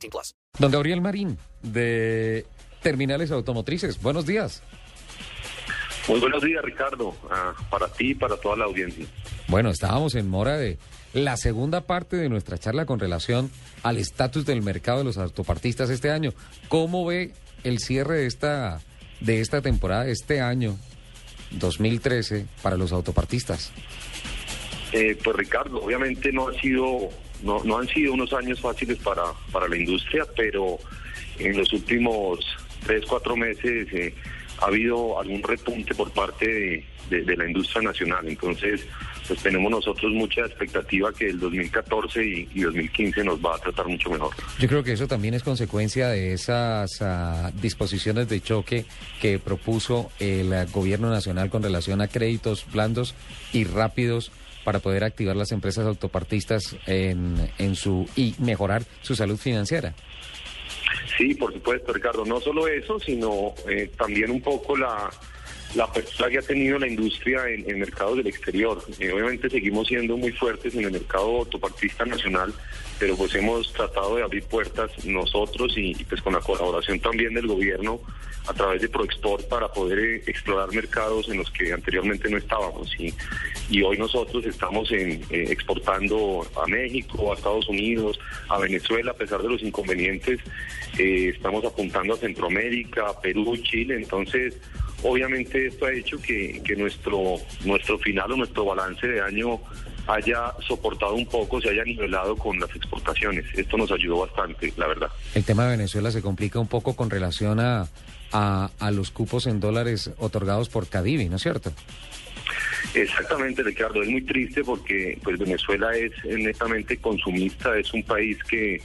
18 plus. Don Gabriel Marín, de Terminales Automotrices. Buenos días. Muy buenos días, Ricardo. Ah, para ti y para toda la audiencia. Bueno, estábamos en mora de la segunda parte de nuestra charla con relación al estatus del mercado de los autopartistas este año. ¿Cómo ve el cierre de esta de esta temporada, este año 2013, para los autopartistas? Eh, pues Ricardo, obviamente no ha sido, no, no han sido unos años fáciles para, para la industria, pero en los últimos tres, cuatro meses eh, ha habido algún repunte por parte de, la industria nacional. Entonces, pues tenemos nosotros mucha expectativa que el 2014 y, 2015 nos va a tratar mucho mejor. Yo creo que eso también es consecuencia de esas ah, disposiciones de choque que propuso el gobierno nacional con relación a créditos blandos y rápidos para poder activar las empresas autopartistas en, en su y mejorar su salud financiera. Sí, por supuesto, Ricardo. No solo eso, sino eh, también un poco la la apertura que ha tenido la industria en, mercados del exterior. Eh, obviamente seguimos siendo muy fuertes en el mercado autopartista nacional, pero pues hemos tratado de abrir puertas nosotros y, pues con la colaboración también del gobierno a través de ProExport para poder eh, explorar mercados en los que anteriormente no estábamos. Y, hoy nosotros estamos en, eh, exportando a México, a Estados Unidos, a Venezuela, a pesar de los inconvenientes, estamos apuntando a Centroamérica, Perú, Chile, entonces Obviamente esto ha hecho que, nuestro, nuestro final o nuestro balance de año haya soportado un poco, se haya nivelado con las exportaciones. Esto nos ayudó bastante, la verdad. El tema de Venezuela se complica un poco con relación a, a, los cupos en dólares otorgados por Cadivi, ¿no es cierto? Exactamente, Ricardo. Es muy triste porque pues Venezuela es netamente consumista, es un país que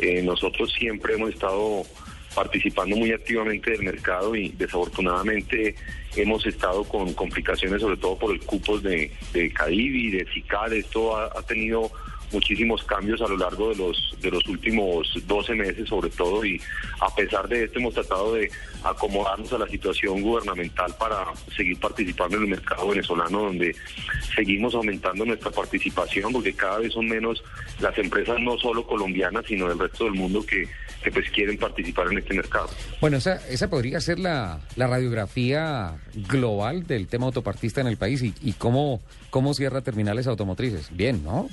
eh, nosotros siempre hemos estado participando muy activamente del mercado y desafortunadamente hemos estado con complicaciones, sobre todo por el cupos de, de y de CICAD. Esto ha, tenido muchísimos cambios a lo largo de los de los últimos 12 meses sobre todo y a pesar de esto hemos tratado de acomodarnos a la situación gubernamental para seguir participando en el mercado venezolano donde seguimos aumentando nuestra participación porque cada vez son menos las empresas no solo colombianas sino del resto del mundo que pues quieren participar en este mercado. Bueno, esa, esa podría ser la, la radiografía global del tema autopartista en el país y, y cómo, cómo cierra terminales automotrices. Bien, ¿no?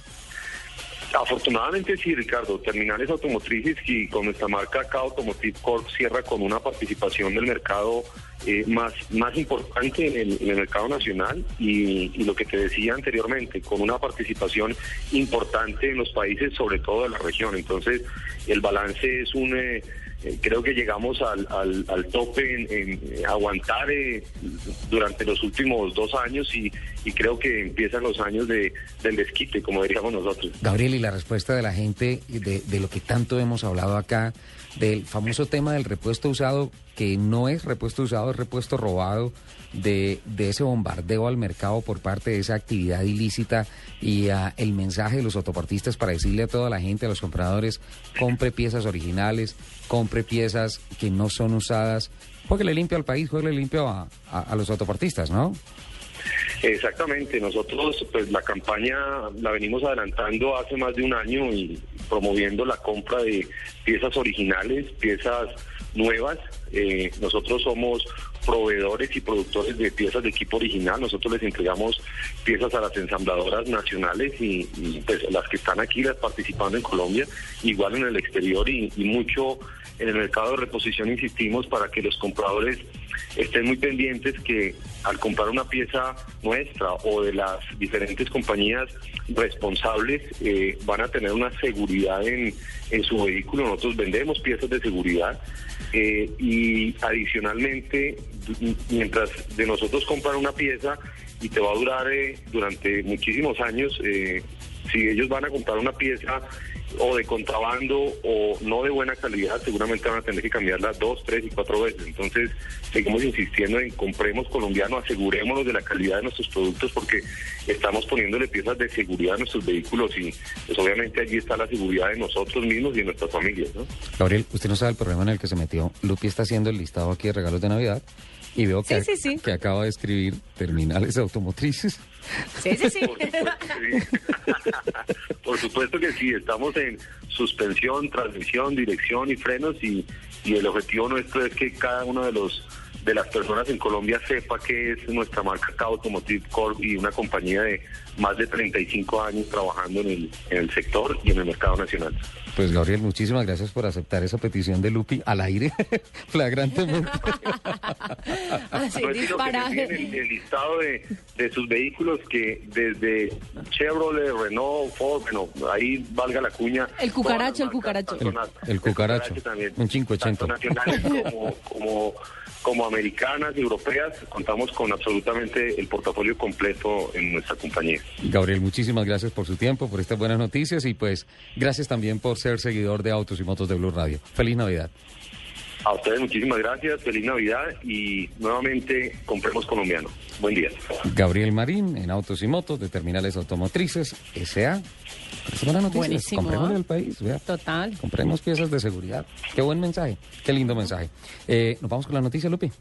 Afortunadamente sí, Ricardo. Terminales automotrices y con nuestra marca acá Automotive Corp cierra con una participación del mercado eh, más, más importante en el, mercado nacional y, lo que te decía anteriormente, con una participación importante en los países, sobre todo de la región. Entonces, el balance es un... Eh, eh, creo que llegamos al, al, tope en, aguantar durante los últimos dos años y, creo que empiezan los años de, del desquite, como diríamos nosotros. Gabriel, y la respuesta de la gente de, de lo que tanto hemos hablado acá, del famoso tema del repuesto usado, que no es repuesto usado, es repuesto robado, de, de ese bombardeo al mercado por parte de esa actividad ilícita y uh, el mensaje de los autopartistas para decirle a toda la gente, a los compradores, compre piezas originales, compre piezas que no son usadas, le limpio al país, le limpio a, a los autopartistas, ¿no? Exactamente, nosotros pues la campaña la venimos adelantando hace más de un año y promoviendo la compra de piezas originales, piezas nuevas. Eh, nosotros somos proveedores y productores de piezas de equipo original. Nosotros les entregamos piezas a las ensambladoras nacionales y, pues, las que están aquí las participando en Colombia, igual en el exterior y, y mucho en el mercado de reposición insistimos para que los compradores estén muy pendientes que al comprar una pieza nuestra o de las diferentes compañías responsables eh, van a tener una seguridad en, en, su vehículo. Nosotros vendemos piezas de seguridad eh, y adicionalmente, mientras de nosotros compran una pieza y te va a durar eh, durante muchísimos años, si ellos van a comprar una pieza o de contrabando o no de buena calidad, seguramente van a tener que cambiarla dos, tres y cuatro veces. Entonces, seguimos insistiendo en compremos colombiano, asegurémonos de la calidad de nuestros productos porque estamos poniéndole piezas de seguridad a nuestros vehículos y pues obviamente allí está la seguridad de nosotros mismos y de nuestras familias. ¿no? Gabriel, usted no sabe el problema en el que se metió. Lupi está haciendo el listado aquí de regalos de Navidad y veo que, Sí, sí, sí. que acaba de escribir terminales automotrices. Sí, sí, sí. Por supuesto, que sí. Por supuesto que sí, estamos en suspensión, transmisión, dirección y frenos y, y el objetivo nuestro es que cada uno de los de las personas en Colombia sepa que es nuestra marca K Automotive Corp y una compañía de más de 35 años trabajando en el, en el sector y en el mercado nacional. Pues Gabriel, muchísimas gracias por aceptar esa petición de Lupi al aire, flagrantemente. Así, No es sino que disparaje. tienen el, el listado de, de sus vehículos que desde Chevrolet, Renault, Ford, bueno, ahí valga la cuña. El cucaracho, el cucaracho. tanto na- El- el cucaracho, también, un 580. Tanto nacionales como, como, como americanas y europeas, contamos con absolutamente el portafolio completo en nuestra compañía. Gabriel, muchísimas gracias por su tiempo, por estas buenas noticias y pues gracias también por ser seguidor de Autos y Motos de Blue Radio. Feliz Navidad. A ustedes muchísimas gracias, feliz Navidad y nuevamente compremos colombiano. Buen día. Gabriel Marín en Autos y Motos de Terminales Automotrices S.A. Buenísimo, Comprémosle ¿ah? al país. vea. Total. Compremos piezas de seguridad. Qué buen mensaje. Qué lindo mensaje. Eh, Nos vamos con la noticia, Lupi.